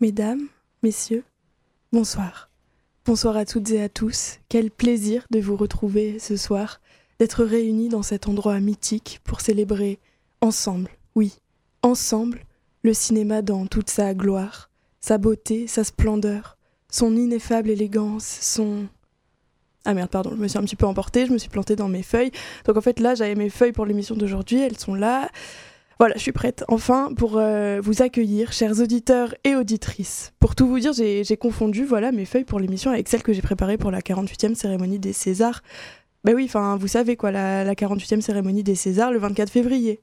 Mesdames, messieurs, bonsoir. Bonsoir à toutes et à tous. Quel plaisir de vous retrouver ce soir, d'être réunis dans cet endroit mythique pour célébrer ensemble, oui, ensemble, le cinéma dans toute sa gloire, sa beauté, sa splendeur, son ineffable élégance, son... Ah merde, pardon, je me suis un petit peu emportée, je me suis plantée dans mes feuilles. Donc en fait là, j'avais mes feuilles pour l'émission d'aujourd'hui, elles sont là. Voilà, je suis prête enfin pour euh, vous accueillir, chers auditeurs et auditrices. Pour tout vous dire, j'ai confondu voilà mes feuilles pour l'émission avec celles que j'ai préparées pour la 48e cérémonie des Césars. Ben oui, enfin, vous savez quoi, la, la 48e cérémonie des Césars le 24 février.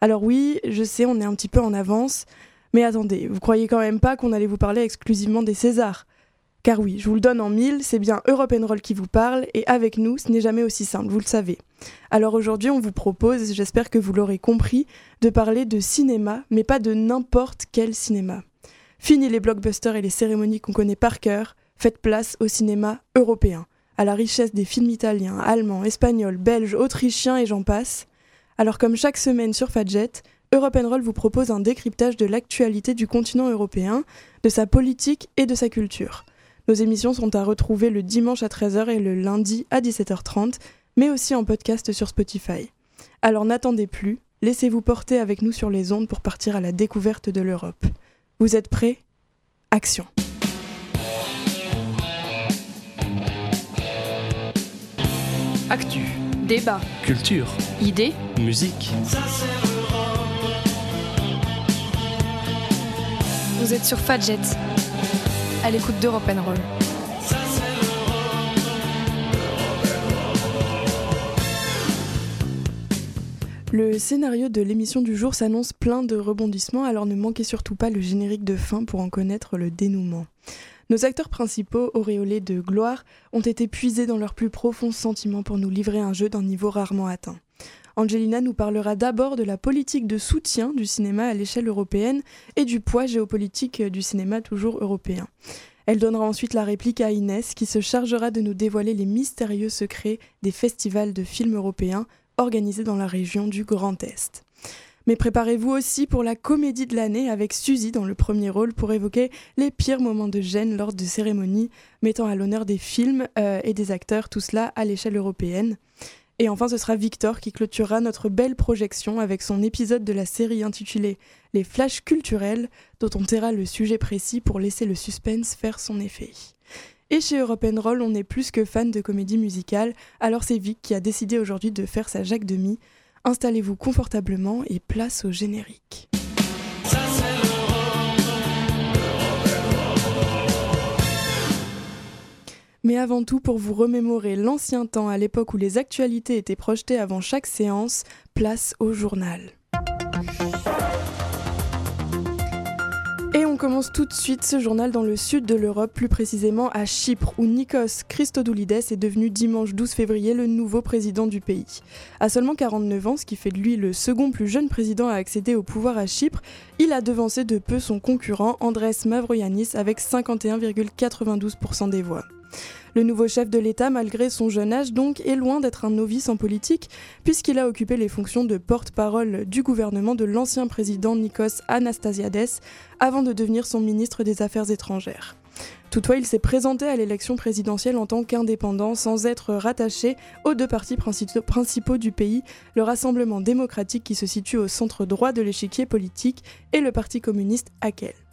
Alors oui, je sais, on est un petit peu en avance, mais attendez, vous croyez quand même pas qu'on allait vous parler exclusivement des Césars? Car oui, je vous le donne en mille, c'est bien Europe Roll qui vous parle, et avec nous, ce n'est jamais aussi simple, vous le savez. Alors aujourd'hui, on vous propose, j'espère que vous l'aurez compris, de parler de cinéma, mais pas de n'importe quel cinéma. Fini les blockbusters et les cérémonies qu'on connaît par cœur, faites place au cinéma européen, à la richesse des films italiens, allemands, espagnols, belges, autrichiens et j'en passe. Alors comme chaque semaine sur Fadjet, Europe Roll vous propose un décryptage de l'actualité du continent européen, de sa politique et de sa culture. Nos émissions sont à retrouver le dimanche à 13h et le lundi à 17h30, mais aussi en podcast sur Spotify. Alors n'attendez plus, laissez-vous porter avec nous sur les ondes pour partir à la découverte de l'Europe. Vous êtes prêts? Action! Actu, débat, culture, idées, musique. Vous êtes sur Fadjet, à l'écoute d'Europe Roll. Le scénario de l'émission du jour s'annonce plein de rebondissements, alors ne manquez surtout pas le générique de fin pour en connaître le dénouement. Nos acteurs principaux, auréolés de gloire, ont été puisés dans leurs plus profonds sentiments pour nous livrer un jeu d'un niveau rarement atteint. Angelina nous parlera d'abord de la politique de soutien du cinéma à l'échelle européenne et du poids géopolitique du cinéma toujours européen. Elle donnera ensuite la réplique à Inès qui se chargera de nous dévoiler les mystérieux secrets des festivals de films européens organisés dans la région du Grand Est. Mais préparez-vous aussi pour la comédie de l'année avec Suzy dans le premier rôle pour évoquer les pires moments de gêne lors de cérémonies mettant à l'honneur des films euh, et des acteurs, tout cela à l'échelle européenne. Et enfin, ce sera Victor qui clôturera notre belle projection avec son épisode de la série intitulé Les flashs culturels, dont on taira le sujet précis pour laisser le suspense faire son effet. Et chez Europe Roll, on est plus que fan de comédie musicale, alors c'est Vic qui a décidé aujourd'hui de faire sa Jacques Demi. Installez-vous confortablement et place au générique. Mais avant tout, pour vous remémorer l'ancien temps à l'époque où les actualités étaient projetées avant chaque séance, place au journal. Et on commence tout de suite ce journal dans le sud de l'Europe, plus précisément à Chypre, où Nikos Christodoulides est devenu dimanche 12 février le nouveau président du pays. À seulement 49 ans, ce qui fait de lui le second plus jeune président à accéder au pouvoir à Chypre, il a devancé de peu son concurrent Andrés Mavroyanis avec 51,92% des voix. Le nouveau chef de l'État, malgré son jeune âge, donc, est loin d'être un novice en politique, puisqu'il a occupé les fonctions de porte-parole du gouvernement de l'ancien président Nikos Anastasiades, avant de devenir son ministre des Affaires étrangères. Toutefois, il s'est présenté à l'élection présidentielle en tant qu'indépendant sans être rattaché aux deux partis principaux du pays, le Rassemblement démocratique qui se situe au centre droit de l'échiquier politique et le Parti communiste AKEL.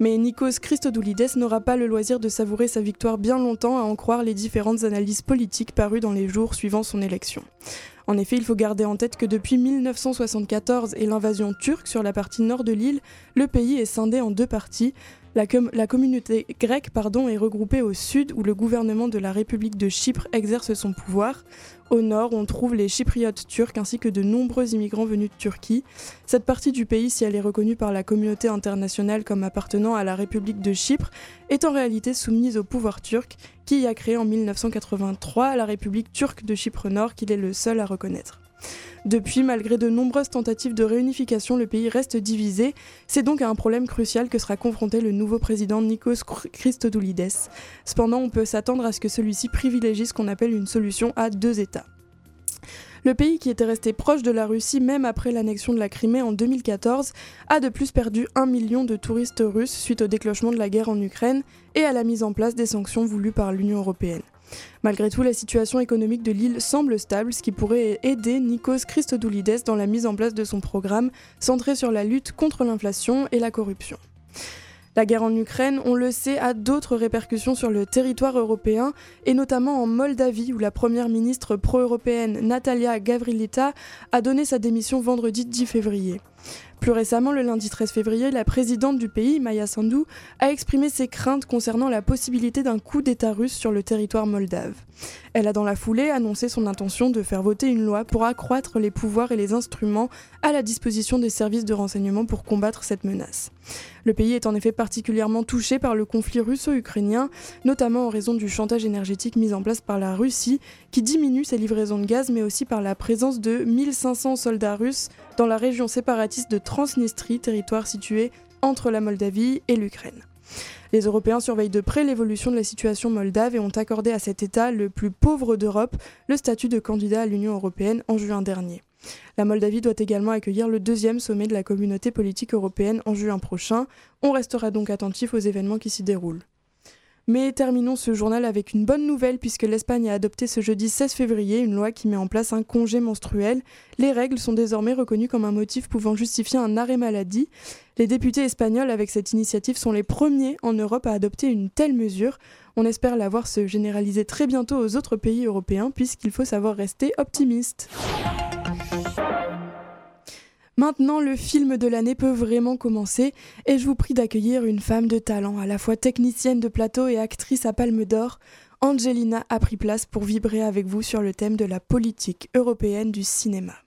Mais Nikos Christodoulides n'aura pas le loisir de savourer sa victoire bien longtemps à en croire les différentes analyses politiques parues dans les jours suivant son élection. En effet, il faut garder en tête que depuis 1974 et l'invasion turque sur la partie nord de l'île, le pays est scindé en deux parties, la, communauté grecque pardon, est regroupée au sud où le gouvernement de la République de Chypre exerce son pouvoir. Au nord, on trouve les chypriotes turcs ainsi que de nombreux immigrants venus de Turquie. Cette partie du pays, si elle est reconnue par la communauté internationale comme appartenant à la République de Chypre, est en réalité soumise au pouvoir turc qui y a créé en 1983 la République turque de Chypre Nord qu'il est le seul à reconnaître. Depuis, malgré de nombreuses tentatives de réunification, le pays reste divisé. C'est donc à un problème crucial que sera confronté le nouveau président Nikos Christodoulides. Cependant, on peut s'attendre à ce que celui-ci privilégie ce qu'on appelle une solution à deux États. Le pays qui était resté proche de la Russie même après l'annexion de la Crimée en 2014 a de plus perdu un million de touristes russes suite au déclenchement de la guerre en Ukraine et à la mise en place des sanctions voulues par l'Union européenne. Malgré tout, la situation économique de l'île semble stable, ce qui pourrait aider Nikos Christodoulides dans la mise en place de son programme centré sur la lutte contre l'inflation et la corruption. La guerre en Ukraine, on le sait, a d'autres répercussions sur le territoire européen, et notamment en Moldavie, où la première ministre pro-européenne Natalia Gavrilita a donné sa démission vendredi 10 février. Plus récemment, le lundi 13 février, la présidente du pays, Maya Sandu, a exprimé ses craintes concernant la possibilité d'un coup d'État russe sur le territoire moldave. Elle a dans la foulée annoncé son intention de faire voter une loi pour accroître les pouvoirs et les instruments à la disposition des services de renseignement pour combattre cette menace. Le pays est en effet particulièrement touché par le conflit russo-ukrainien, notamment en raison du chantage énergétique mis en place par la Russie, qui diminue ses livraisons de gaz, mais aussi par la présence de 1500 soldats russes dans la région séparatiste de Transnistrie, territoire situé entre la Moldavie et l'Ukraine. Les Européens surveillent de près l'évolution de la situation moldave et ont accordé à cet État le plus pauvre d'Europe le statut de candidat à l'Union européenne en juin dernier. La Moldavie doit également accueillir le deuxième sommet de la communauté politique européenne en juin prochain. On restera donc attentif aux événements qui s'y déroulent. Mais terminons ce journal avec une bonne nouvelle puisque l'Espagne a adopté ce jeudi 16 février une loi qui met en place un congé menstruel. Les règles sont désormais reconnues comme un motif pouvant justifier un arrêt maladie. Les députés espagnols avec cette initiative sont les premiers en Europe à adopter une telle mesure. On espère la voir se généraliser très bientôt aux autres pays européens puisqu'il faut savoir rester optimiste. Maintenant, le film de l'année peut vraiment commencer et je vous prie d'accueillir une femme de talent, à la fois technicienne de plateau et actrice à Palme d'Or. Angelina a pris place pour vibrer avec vous sur le thème de la politique européenne du cinéma.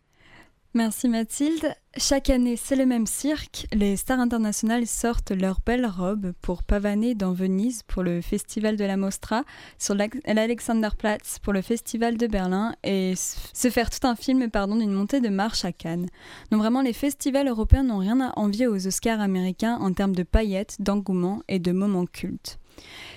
Merci Mathilde. Chaque année, c'est le même cirque. Les stars internationales sortent leurs belles robes pour pavaner dans Venise pour le festival de la Mostra, sur l'Alexanderplatz pour le festival de Berlin et se faire tout un film pardon d'une montée de marche à Cannes. Donc vraiment, les festivals européens n'ont rien à envier aux Oscars américains en termes de paillettes, d'engouement et de moments cultes.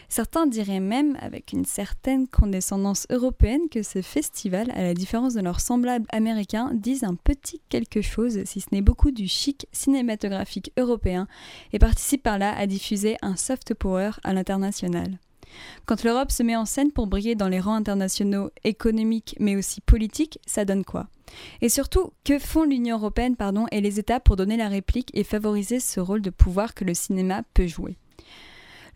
Certains diraient même, avec une certaine condescendance européenne, que ce festival, à la différence de leurs semblables américains, disent un petit quelque chose, si ce n'est beaucoup du chic cinématographique européen, et participe par là à diffuser un soft power à l'international. Quand l'Europe se met en scène pour briller dans les rangs internationaux économiques mais aussi politiques, ça donne quoi? Et surtout, que font l'Union européenne pardon, et les États pour donner la réplique et favoriser ce rôle de pouvoir que le cinéma peut jouer?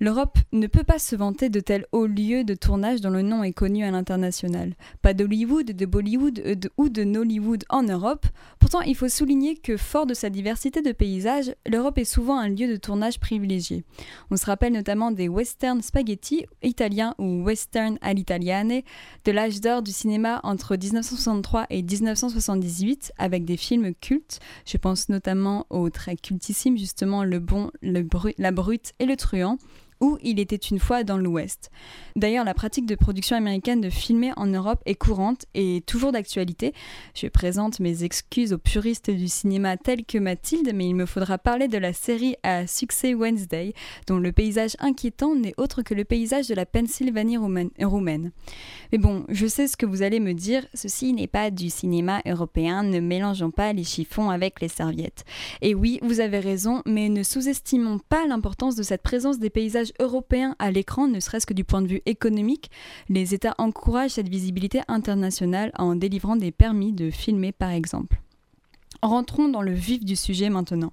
L'Europe ne peut pas se vanter de tels hauts lieux de tournage dont le nom est connu à l'international. Pas d'Hollywood, de Bollywood euh, ou de Nollywood en Europe. Pourtant, il faut souligner que, fort de sa diversité de paysages, l'Europe est souvent un lieu de tournage privilégié. On se rappelle notamment des western spaghetti italiens ou western all'italiane, de l'âge d'or du cinéma entre 1963 et 1978, avec des films cultes. Je pense notamment au très cultissime justement Le Bon, La Brute et le Truand où il était une fois dans l'Ouest. D'ailleurs, la pratique de production américaine de filmer en Europe est courante et toujours d'actualité. Je présente mes excuses aux puristes du cinéma tels que Mathilde, mais il me faudra parler de la série à succès Wednesday, dont le paysage inquiétant n'est autre que le paysage de la Pennsylvanie roumaine. Mais bon, je sais ce que vous allez me dire, ceci n'est pas du cinéma européen, ne mélangeons pas les chiffons avec les serviettes. Et oui, vous avez raison, mais ne sous-estimons pas l'importance de cette présence des paysages européens à l'écran, ne serait-ce que du point de vue économique, les États encouragent cette visibilité internationale en délivrant des permis de filmer par exemple. Rentrons dans le vif du sujet maintenant.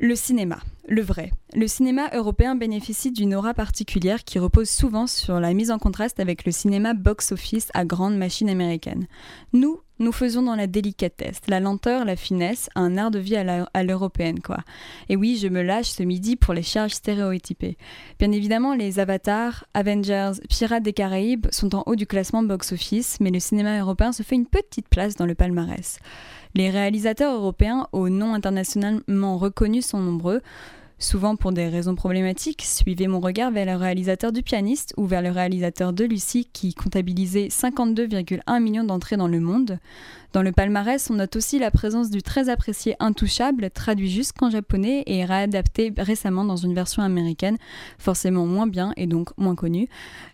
Le cinéma, le vrai. Le cinéma européen bénéficie d'une aura particulière qui repose souvent sur la mise en contraste avec le cinéma box-office à grande machine américaine. Nous, nous faisons dans la délicatesse, la lenteur, la finesse, un art de vie à l'européenne, quoi. Et oui, je me lâche ce midi pour les charges stéréotypées. Bien évidemment, les Avatars, Avengers, Pirates des Caraïbes sont en haut du classement box-office, mais le cinéma européen se fait une petite place dans le palmarès. Les réalisateurs européens, au nom internationalement reconnus, sont nombreux souvent pour des raisons problématiques, suivez mon regard vers le réalisateur du pianiste ou vers le réalisateur de Lucie qui comptabilisait 52,1 millions d'entrées dans le monde. Dans le palmarès, on note aussi la présence du très apprécié Intouchable, traduit jusqu'en japonais et réadapté récemment dans une version américaine, forcément moins bien et donc moins connue.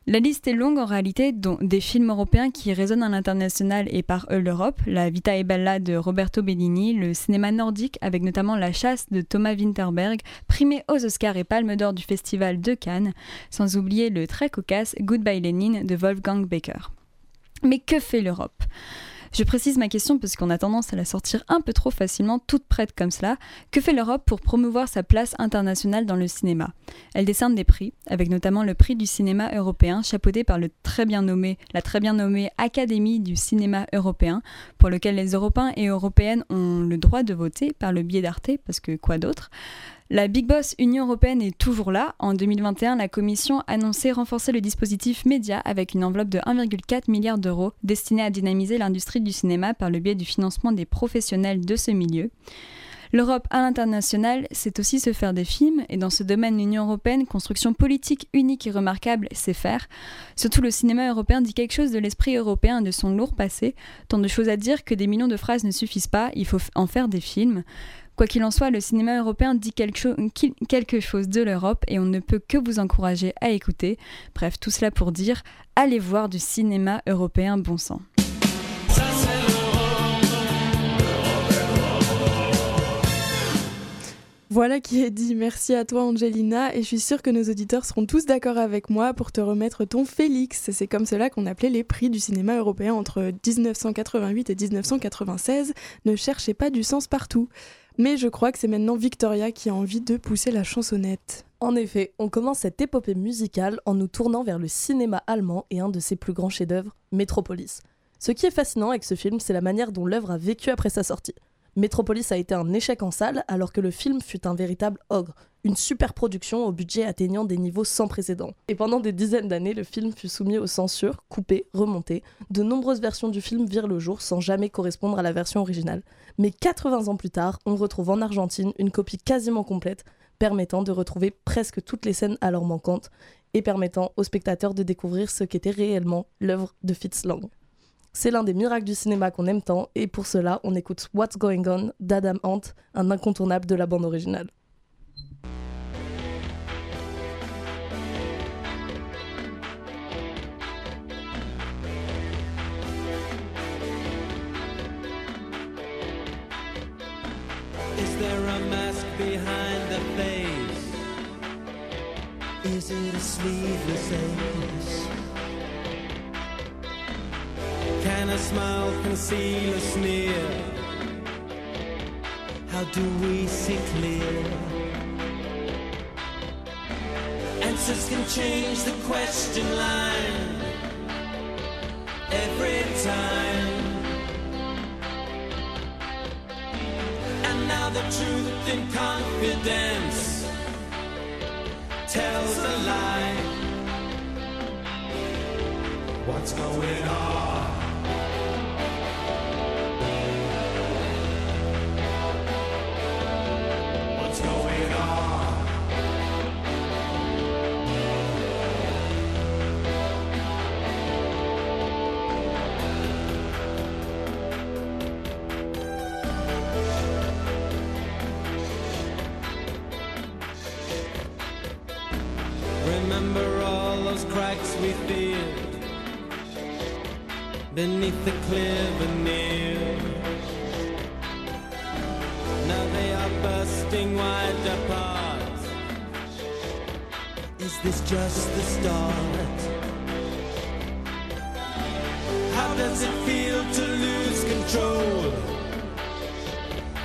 La liste est longue en réalité, dont des films européens qui résonnent à l'international et par l'Europe, La Vita e Bella de Roberto Bellini, le cinéma nordique avec notamment La Chasse de Thomas Winterberg, primé aux Oscars et Palme d'Or du Festival de Cannes, sans oublier le très cocasse Goodbye Lenin de Wolfgang Becker. Mais que fait l'Europe? Je précise ma question parce qu'on a tendance à la sortir un peu trop facilement, toute prête comme cela. Que fait l'Europe pour promouvoir sa place internationale dans le cinéma? Elle décerne des prix, avec notamment le prix du cinéma européen, chapeauté par la très bien nommée Académie du cinéma européen, pour lequel les Européens et Européennes ont le droit de voter par le biais d'Arte, parce que quoi d'autre? La Big Boss Union européenne est toujours là. En 2021, la Commission a annoncé renforcer le dispositif média avec une enveloppe de 1,4 milliard d'euros destinée à dynamiser l'industrie du cinéma par le biais du financement des professionnels de ce milieu. L'Europe à l'international, c'est aussi se faire des films, et dans ce domaine, l'Union européenne, construction politique unique et remarquable, sait faire. Surtout le cinéma européen dit quelque chose de l'esprit européen et de son lourd passé, tant de choses à dire que des millions de phrases ne suffisent pas, il faut en faire des films. Quoi qu'il en soit, le cinéma européen dit quelque, chose de l'Europe et on ne peut que vous encourager à écouter. Bref, tout cela pour dire, allez voir du cinéma européen bon sang. Voilà qui est dit. Merci à toi, Angelina. Et je suis sûre que nos auditeurs seront tous d'accord avec moi pour te remettre ton Félix. C'est comme cela qu'on appelait les prix du cinéma européen entre 1988 et 1996. Ne cherchez pas du sens partout. Mais je crois que c'est maintenant Victoria qui a envie de pousser la chansonnette. En effet, on commence cette épopée musicale en nous tournant vers le cinéma allemand et un de ses plus grands chefs-d'œuvre, Metropolis. Ce qui est fascinant avec ce film, c'est la manière dont l'œuvre a vécu après sa sortie. Metropolis a été un échec en salle alors que le film fut un véritable ogre, une super production au budget atteignant des niveaux sans précédent. Et pendant des dizaines d'années, le film fut soumis aux censures, coupé, remonté. De nombreuses versions du film virent le jour sans jamais correspondre à la version originale. Mais 80 ans plus tard, on retrouve en Argentine une copie quasiment complète permettant de retrouver presque toutes les scènes alors manquantes et permettant aux spectateurs de découvrir ce qu'était réellement l'œuvre de Fitz Lang. C'est l'un des miracles du cinéma qu'on aime tant, et pour cela, on écoute What's Going On d'Adam Ant, un incontournable de la bande originale. Sleeveless ace? Can a smile conceal a sneer? How do we see clear? Answers can change the question line every time. And now the truth in confidence tells a lie. What's going on? Beneath the clear veneer. Now they are bursting wide apart. Is this just the start? How does it feel to lose control?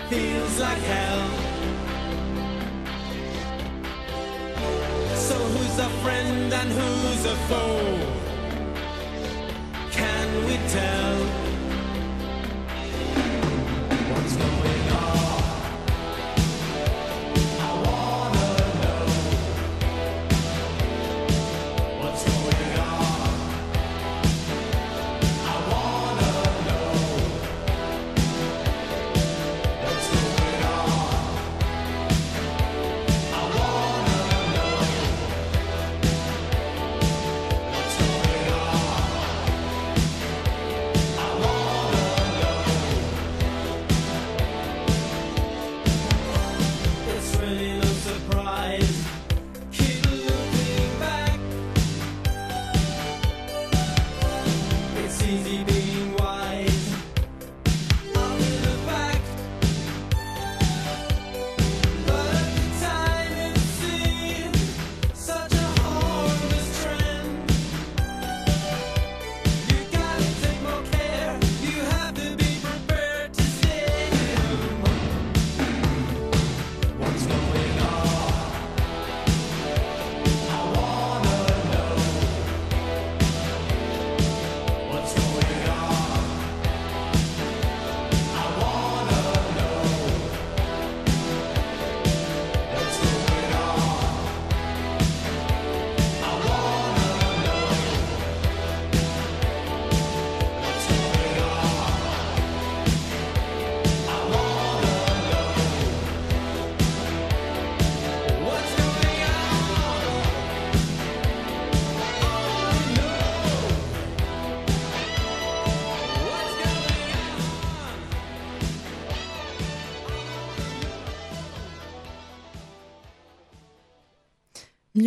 Feels like hell. Who's a friend and who's a foe? Can we tell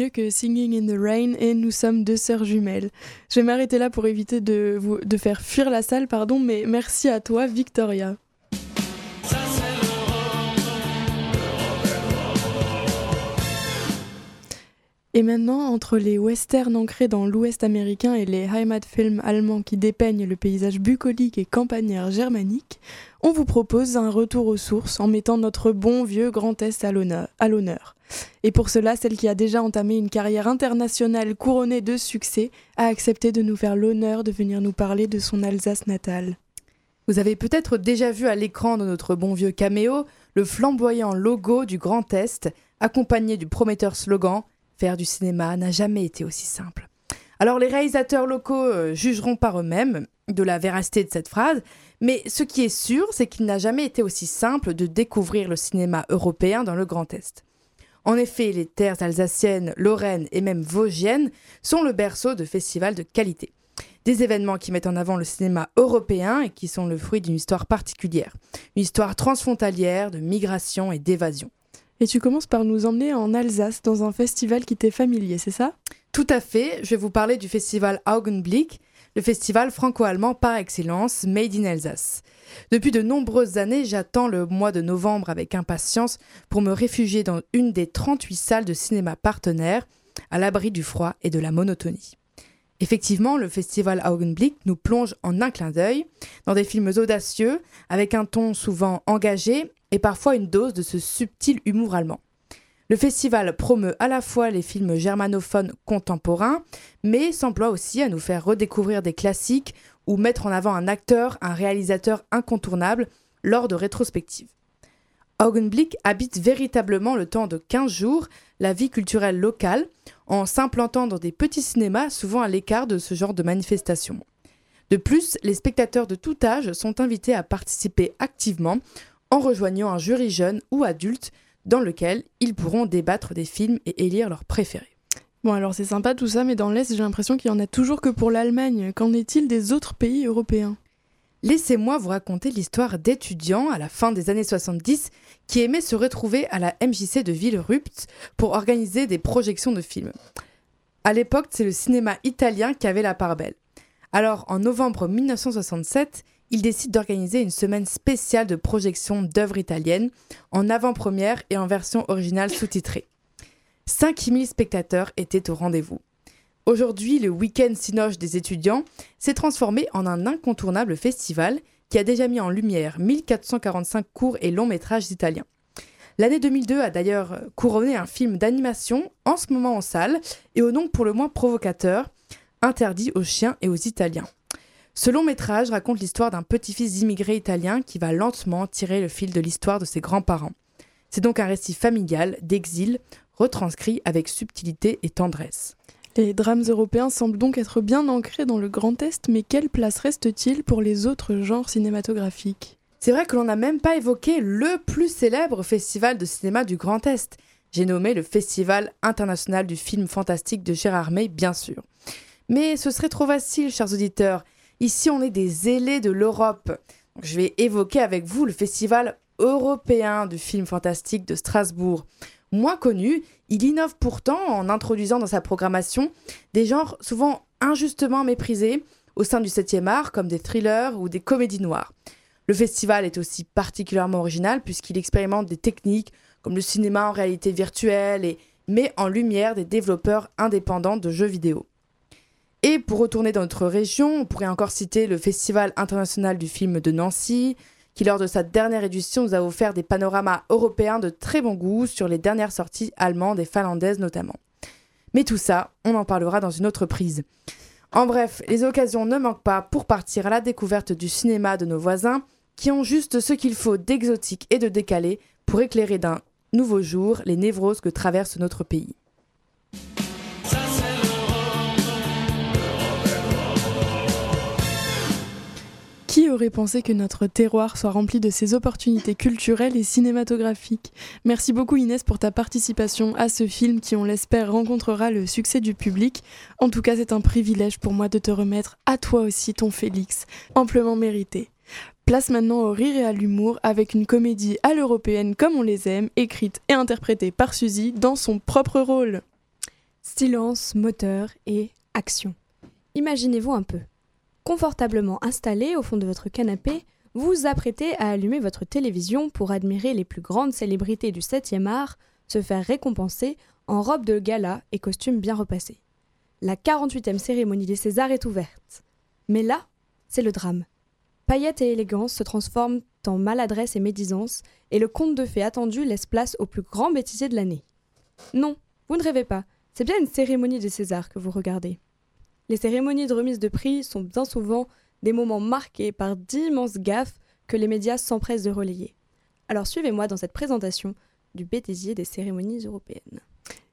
que Singing in the Rain et Nous sommes deux sœurs jumelles. Je vais m'arrêter là pour éviter de, vous, de faire fuir la salle, pardon, mais merci à toi, Victoria. Et maintenant, entre les westerns ancrés dans l'ouest américain et les Heimatfilms allemands qui dépeignent le paysage bucolique et campagnard germanique, on vous propose un retour aux sources en mettant notre bon vieux Grand Est à l'honneur. Et pour cela, celle qui a déjà entamé une carrière internationale couronnée de succès a accepté de nous faire l'honneur de venir nous parler de son Alsace natale. Vous avez peut-être déjà vu à l'écran de notre bon vieux caméo le flamboyant logo du Grand Est, accompagné du prometteur slogan Faire du cinéma n'a jamais été aussi simple. Alors les réalisateurs locaux euh, jugeront par eux-mêmes de la véracité de cette phrase, mais ce qui est sûr, c'est qu'il n'a jamais été aussi simple de découvrir le cinéma européen dans le Grand Est. En effet, les terres alsaciennes, lorraines et même vosgiennes sont le berceau de festivals de qualité. Des événements qui mettent en avant le cinéma européen et qui sont le fruit d'une histoire particulière, une histoire transfrontalière de migration et d'évasion. Et tu commences par nous emmener en Alsace dans un festival qui t'est familier, c'est ça? Tout à fait, je vais vous parler du festival Augenblick, le festival franco-allemand par excellence Made in Alsace. Depuis de nombreuses années, j'attends le mois de novembre avec impatience pour me réfugier dans une des 38 salles de cinéma partenaires, à l'abri du froid et de la monotonie. Effectivement, le festival Augenblick nous plonge en un clin d'œil dans des films audacieux, avec un ton souvent engagé et parfois une dose de ce subtil humour allemand. Le festival promeut à la fois les films germanophones contemporains, mais s'emploie aussi à nous faire redécouvrir des classiques ou mettre en avant un acteur, un réalisateur incontournable lors de rétrospectives. Augenblick habite véritablement le temps de 15 jours la vie culturelle locale en s'implantant dans des petits cinémas souvent à l'écart de ce genre de manifestations. De plus, les spectateurs de tout âge sont invités à participer activement en rejoignant un jury jeune ou adulte dans lequel ils pourront débattre des films et élire leurs préférés. Bon alors c'est sympa tout ça, mais dans l'Est j'ai l'impression qu'il y en a toujours que pour l'Allemagne. Qu'en est-il des autres pays européens? Laissez-moi vous raconter l'histoire d'étudiants à la fin des années 70 qui aimaient se retrouver à la MJC de Villerupt pour organiser des projections de films. À l'époque, c'est le cinéma italien qui avait la part belle. Alors, en novembre 1967, ils décident d'organiser une semaine spéciale de projection d'œuvres italiennes en avant-première et en version originale sous-titrée. 5000 spectateurs étaient au rendez-vous. Aujourd'hui, le week-end Sinoche des étudiants s'est transformé en un incontournable festival qui a déjà mis en lumière 1445 courts et longs métrages italiens. L'année 2002 a d'ailleurs couronné un film d'animation en ce moment en salle et au nom pour le moins provocateur, interdit aux chiens et aux Italiens. Ce long métrage raconte l'histoire d'un petit-fils d'immigrés italiens qui va lentement tirer le fil de l'histoire de ses grands-parents. C'est donc un récit familial, d'exil, retranscrit avec subtilité et tendresse. Les drames européens semblent donc être bien ancrés dans le Grand Est, mais quelle place reste-t-il pour les autres genres cinématographiques? C'est vrai que l'on n'a même pas évoqué le plus célèbre festival de cinéma du Grand Est. J'ai nommé le Festival international du film fantastique de Gérard May, bien sûr. Mais ce serait trop facile, chers auditeurs. Ici, on est des ailés de l'Europe. Je vais évoquer avec vous le Festival européen du film fantastique de Strasbourg. Moins connu, il innove pourtant en introduisant dans sa programmation des genres souvent injustement méprisés au sein du 7e art, comme des thrillers ou des comédies noires. Le festival est aussi particulièrement original puisqu'il expérimente des techniques comme le cinéma en réalité virtuelle et met en lumière des développeurs indépendants de jeux vidéo. Et pour retourner dans notre région, on pourrait encore citer le Festival international du film de Nancy, qui lors de sa dernière édition nous a offert des panoramas européens de très bon goût sur les dernières sorties allemandes et finlandaises notamment. Mais tout ça, on en parlera dans une autre prise. En bref, les occasions ne manquent pas pour partir à la découverte du cinéma de nos voisins, qui ont juste ce qu'il faut d'exotique et de décalé pour éclairer d'un nouveau jour les névroses que traverse notre pays. Aurait pensé que notre terroir soit rempli de ces opportunités culturelles et cinématographiques Merci beaucoup Inès pour ta participation à ce film qui, on l'espère, rencontrera le succès du public. En tout cas, c'est un privilège pour moi de te remettre à toi aussi ton Félix, amplement mérité. Place maintenant au rire et à l'humour avec une comédie à l'européenne comme on les aime, écrite et interprétée par Suzy dans son propre rôle. Silence, moteur et action. Imaginez-vous un peu. Confortablement installé au fond de votre canapé, vous vous apprêtez à allumer votre télévision pour admirer les plus grandes célébrités du 7e art se faire récompenser en robe de gala et costume bien repassés. La 48e cérémonie des Césars est ouverte. Mais là, c'est le drame. Paillettes et élégance se transforment en maladresse et médisance, et le conte de fées attendu laisse place au plus grand bêtisier de l'année. Non, vous ne rêvez pas, c'est bien une cérémonie des Césars que vous regardez. Les cérémonies de remise de prix sont bien souvent des moments marqués par d'immenses gaffes que les médias s'empressent de relayer. Alors suivez-moi dans cette présentation du bêtisier des cérémonies européennes.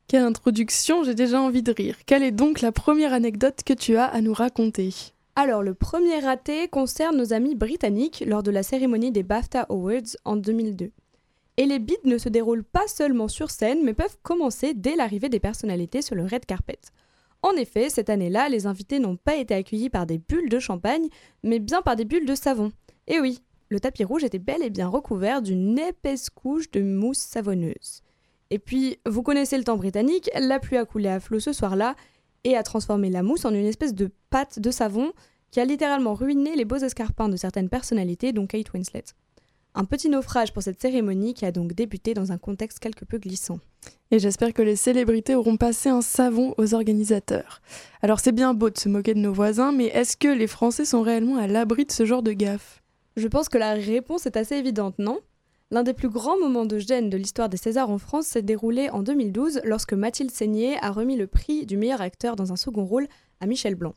Quelle introduction, j'ai déjà envie de rire. Quelle est donc la première anecdote que tu as à nous raconter? Alors, le premier raté concerne nos amis britanniques lors de la cérémonie des BAFTA Awards en 2002. Et les bides ne se déroulent pas seulement sur scène, mais peuvent commencer dès l'arrivée des personnalités sur le red carpet. En effet, cette année-là, les invités n'ont pas été accueillis par des bulles de champagne, mais bien par des bulles de savon. Et oui, le tapis rouge était bel et bien recouvert d'une épaisse couche de mousse savonneuse. Et puis, vous connaissez le temps britannique, la pluie a coulé à flot ce soir-là et a transformé la mousse en une espèce de pâte de savon qui a littéralement ruiné les beaux escarpins de certaines personnalités, dont Kate Winslet. Un petit naufrage pour cette cérémonie qui a donc débuté dans un contexte quelque peu glissant. Et j'espère que les célébrités auront passé un savon aux organisateurs. Alors c'est bien beau de se moquer de nos voisins, mais est-ce que les Français sont réellement à l'abri de ce genre de gaffe? Je pense que la réponse est assez évidente, non? L'un des plus grands moments de gêne de l'histoire des Césars en France s'est déroulé en 2012 lorsque Mathilde Seigné a remis le prix du meilleur acteur dans un second rôle à Michel Blanc.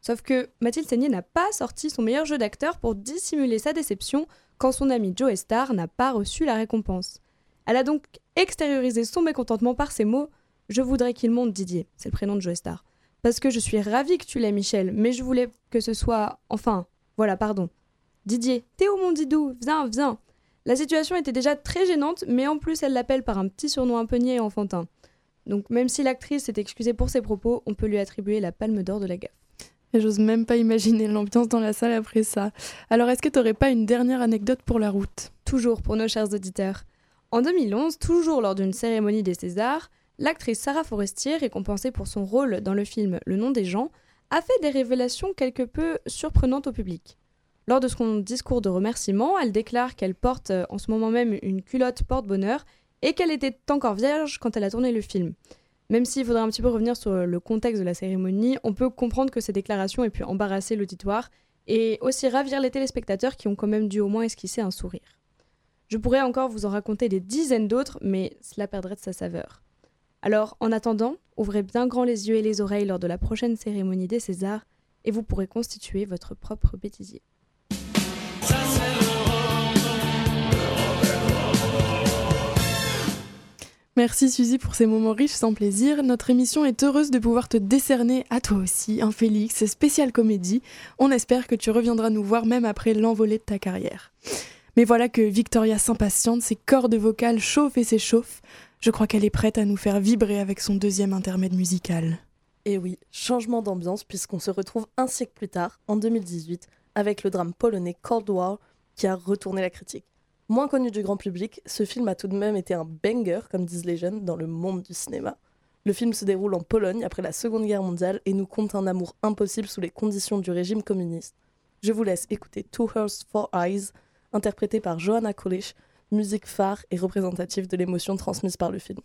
Sauf que Mathilde Seigné n'a pas sorti son meilleur jeu d'acteur pour dissimuler sa déception quand son ami Joe Star n'a pas reçu la récompense. Elle a donc extériorisé son mécontentement par ces mots Je voudrais qu'il monte Didier, c'est le prénom de Joe Star. Parce que je suis ravie que tu l'aies, Michel, mais je voulais que ce soit. Enfin, voilà, pardon. Didier, Théo mon didou, viens, viens. La situation était déjà très gênante, mais en plus elle l'appelle par un petit surnom un peu niais et enfantin. Donc même si l'actrice s'est excusée pour ses propos, on peut lui attribuer la palme d'or de la gaffe. Et j'ose même pas imaginer l'ambiance dans la salle après ça. Alors est-ce que t'aurais pas une dernière anecdote pour la route? Toujours pour nos chers auditeurs. En 2011, toujours lors d'une cérémonie des Césars, l'actrice Sarah Forestier, récompensée pour son rôle dans le film Le nom des gens, a fait des révélations quelque peu surprenantes au public. Lors de son discours de remerciement, elle déclare qu'elle porte euh, en ce moment même une culotte porte-bonheur et qu'elle était encore vierge quand elle a tourné le film. Même s'il faudrait un petit peu revenir sur le contexte de la cérémonie, on peut comprendre que ces déclarations aient pu embarrasser l'auditoire et aussi ravir les téléspectateurs qui ont quand même dû au moins esquisser un sourire. Je pourrais encore vous en raconter des dizaines d'autres, mais cela perdrait de sa saveur. Alors, en attendant, ouvrez bien grand les yeux et les oreilles lors de la prochaine cérémonie des Césars, et vous pourrez constituer votre propre bêtisier. Merci Suzy pour ces moments riches sans plaisir. Notre émission est heureuse de pouvoir te décerner à toi aussi un Félix spécial comédie. On espère que tu reviendras nous voir même après l'envolée de ta carrière. Mais voilà que Victoria s'impatiente, ses cordes vocales chauffent et s'échauffent. Je crois qu'elle est prête à nous faire vibrer avec son deuxième intermède musical. Et oui, changement d'ambiance puisqu'on se retrouve un siècle plus tard, en 2018, avec le drame polonais Cold War qui a retourné la critique. Moins connu du grand public, ce film a tout de même été un banger, comme disent les jeunes, dans le monde du cinéma. Le film se déroule en Pologne après la Seconde Guerre mondiale et nous compte un amour impossible sous les conditions du régime communiste. Je vous laisse écouter Two Hearts, Four Eyes, interprété par Johanna Kulisch, musique phare et représentative de l'émotion transmise par le film.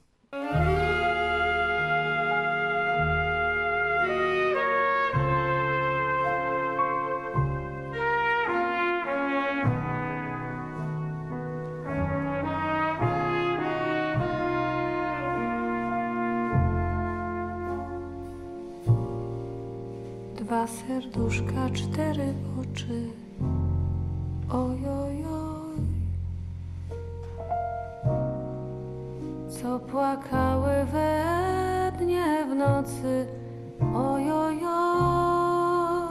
Dwa serduszka, cztery oczy. Oj, oj, oj. Co płakały we dnie w nocy. Oj, oj, oj.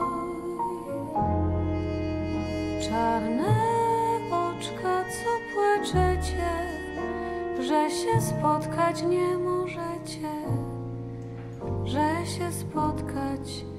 Czarne oczka, co płaczecie, że się spotkać nie możecie, że się spotkać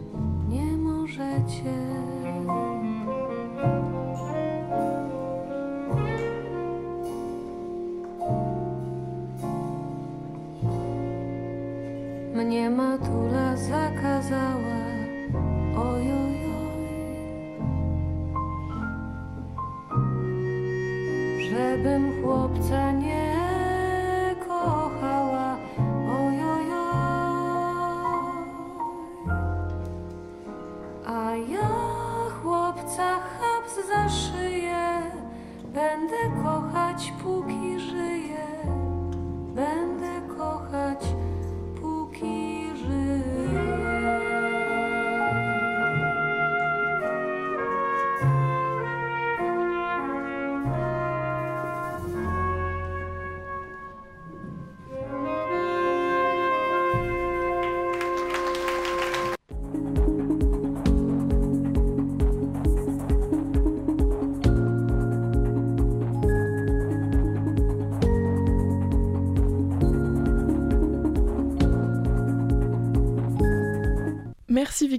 Żebym chłopca nie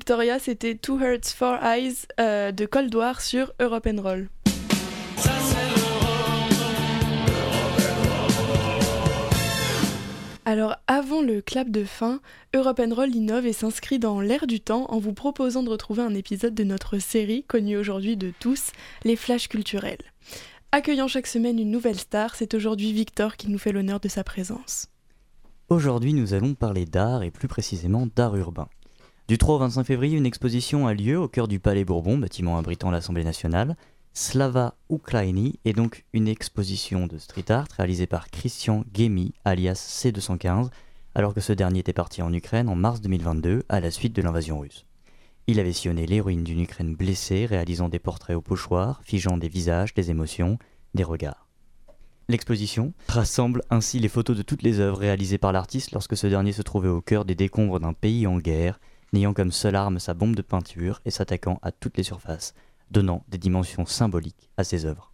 Victoria, c'était Two Hearts, Four Eyes euh, de Cold War sur Europe Roll. Alors avant le clap de fin, Europe and Roll innove et s'inscrit dans l'air du temps en vous proposant de retrouver un épisode de notre série, connue aujourd'hui de tous, les flashs culturels. Accueillant chaque semaine une nouvelle star, c'est aujourd'hui Victor qui nous fait l'honneur de sa présence. Aujourd'hui, nous allons parler d'art et plus précisément d'art urbain. Du 3 au 25 février, une exposition a lieu au cœur du Palais Bourbon, bâtiment abritant l'Assemblée nationale. Slava Ukraini est donc une exposition de street art réalisée par Christian Gemi, alias C215, alors que ce dernier était parti en Ukraine en mars 2022 à la suite de l'invasion russe. Il avait sillonné l'héroïne d'une Ukraine blessée, réalisant des portraits au pochoir, figeant des visages, des émotions, des regards. L'exposition rassemble ainsi les photos de toutes les œuvres réalisées par l'artiste lorsque ce dernier se trouvait au cœur des décombres d'un pays en guerre, n'ayant comme seule arme sa bombe de peinture et s'attaquant à toutes les surfaces, donnant des dimensions symboliques à ses œuvres.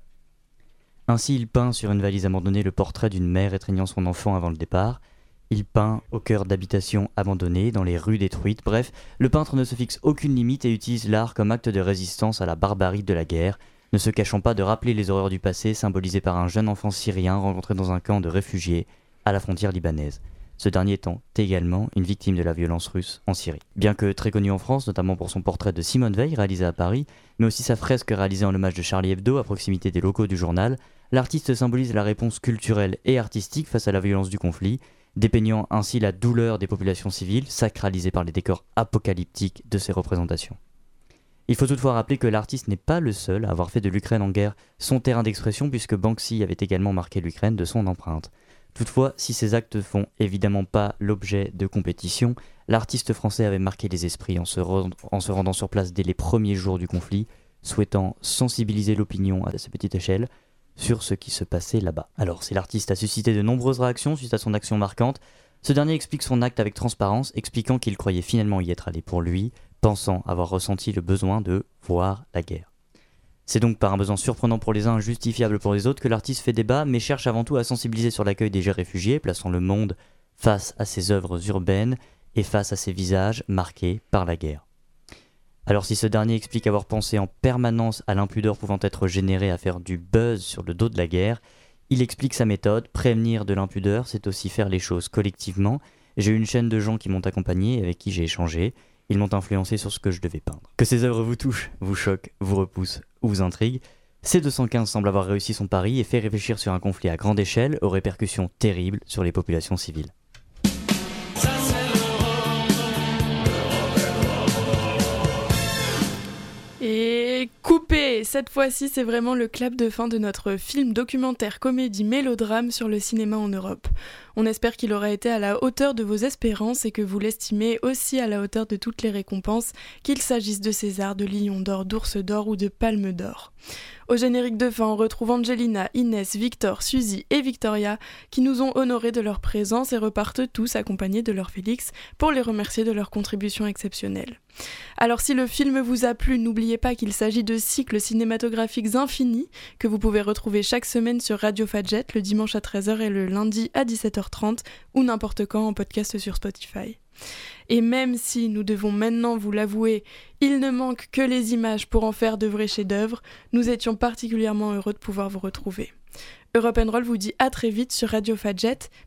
Ainsi, il peint sur une valise abandonnée le portrait d'une mère étreignant son enfant avant le départ. Il peint au cœur d'habitations abandonnées, dans les rues détruites. Bref, le peintre ne se fixe aucune limite et utilise l'art comme acte de résistance à la barbarie de la guerre, ne se cachant pas de rappeler les horreurs du passé symbolisées par un jeune enfant syrien rencontré dans un camp de réfugiés à la frontière libanaise ce dernier étant également une victime de la violence russe en Syrie. Bien que très connu en France, notamment pour son portrait de Simone Veil réalisé à Paris, mais aussi sa fresque réalisée en hommage de Charlie Hebdo à proximité des locaux du journal, l'artiste symbolise la réponse culturelle et artistique face à la violence du conflit, dépeignant ainsi la douleur des populations civiles, sacralisée par les décors apocalyptiques de ses représentations. Il faut toutefois rappeler que l'artiste n'est pas le seul à avoir fait de l'Ukraine en guerre son terrain d'expression puisque Banksy avait également marqué l'Ukraine de son empreinte. Toutefois, si ces actes ne font évidemment pas l'objet de compétition, l'artiste français avait marqué les esprits en se, en se, rendant sur place dès les premiers jours du conflit, souhaitant sensibiliser l'opinion à sa petite échelle sur ce qui se passait là-bas. Alors, si l'artiste a suscité de nombreuses réactions suite à son action marquante, ce dernier explique son acte avec transparence, expliquant qu'il croyait finalement y être allé pour lui, pensant avoir ressenti le besoin de voir la guerre. C'est donc par un besoin surprenant pour les uns, injustifiable pour les autres, que l'artiste fait débat, mais cherche avant tout à sensibiliser sur l'accueil des réfugiés, plaçant le monde face à ses œuvres urbaines et face à ses visages marqués par la guerre. Alors si ce dernier explique avoir pensé en permanence à l'impudeur pouvant être générée à faire du buzz sur le dos de la guerre, il explique sa méthode, prévenir de l'impudeur, c'est aussi faire les choses collectivement. J'ai une chaîne de gens qui m'ont accompagné et avec qui j'ai échangé, ils m'ont influencé sur ce que je devais peindre. Que ces œuvres vous touchent, vous choquent, vous repoussent ou vous intriguent, C215 semble avoir réussi son pari et fait réfléchir sur un conflit à grande échelle aux répercussions terribles sur les populations civiles. Coupé Cette fois-ci, c'est vraiment le clap de fin de notre film documentaire comédie mélodrame sur le cinéma en Europe. On espère qu'il aura été à la hauteur de vos espérances et que vous l'estimez aussi à la hauteur de toutes les récompenses, qu'il s'agisse de César, de Lion d'or, d'Ours d'or ou de Palme d'or. Au générique de fin, on retrouve Angelina, Inès, Victor, Suzy et Victoria qui nous ont honorés de leur présence et repartent tous accompagnés de leur Félix pour les remercier de leur contribution exceptionnelle. Alors si le film vous a plu, n'oubliez pas qu'il s'agit de cycles cinématographiques infinis que vous pouvez retrouver chaque semaine sur Radio Fadjet le dimanche à 13h et le lundi à 17h30 ou n'importe quand en podcast sur Spotify. Et même si, nous devons maintenant vous l'avouer, il ne manque que les images pour en faire de vrais chefs-d'œuvre, nous étions particulièrement heureux de pouvoir vous retrouver. Europe Roll vous dit à très vite sur Radio Fadjet,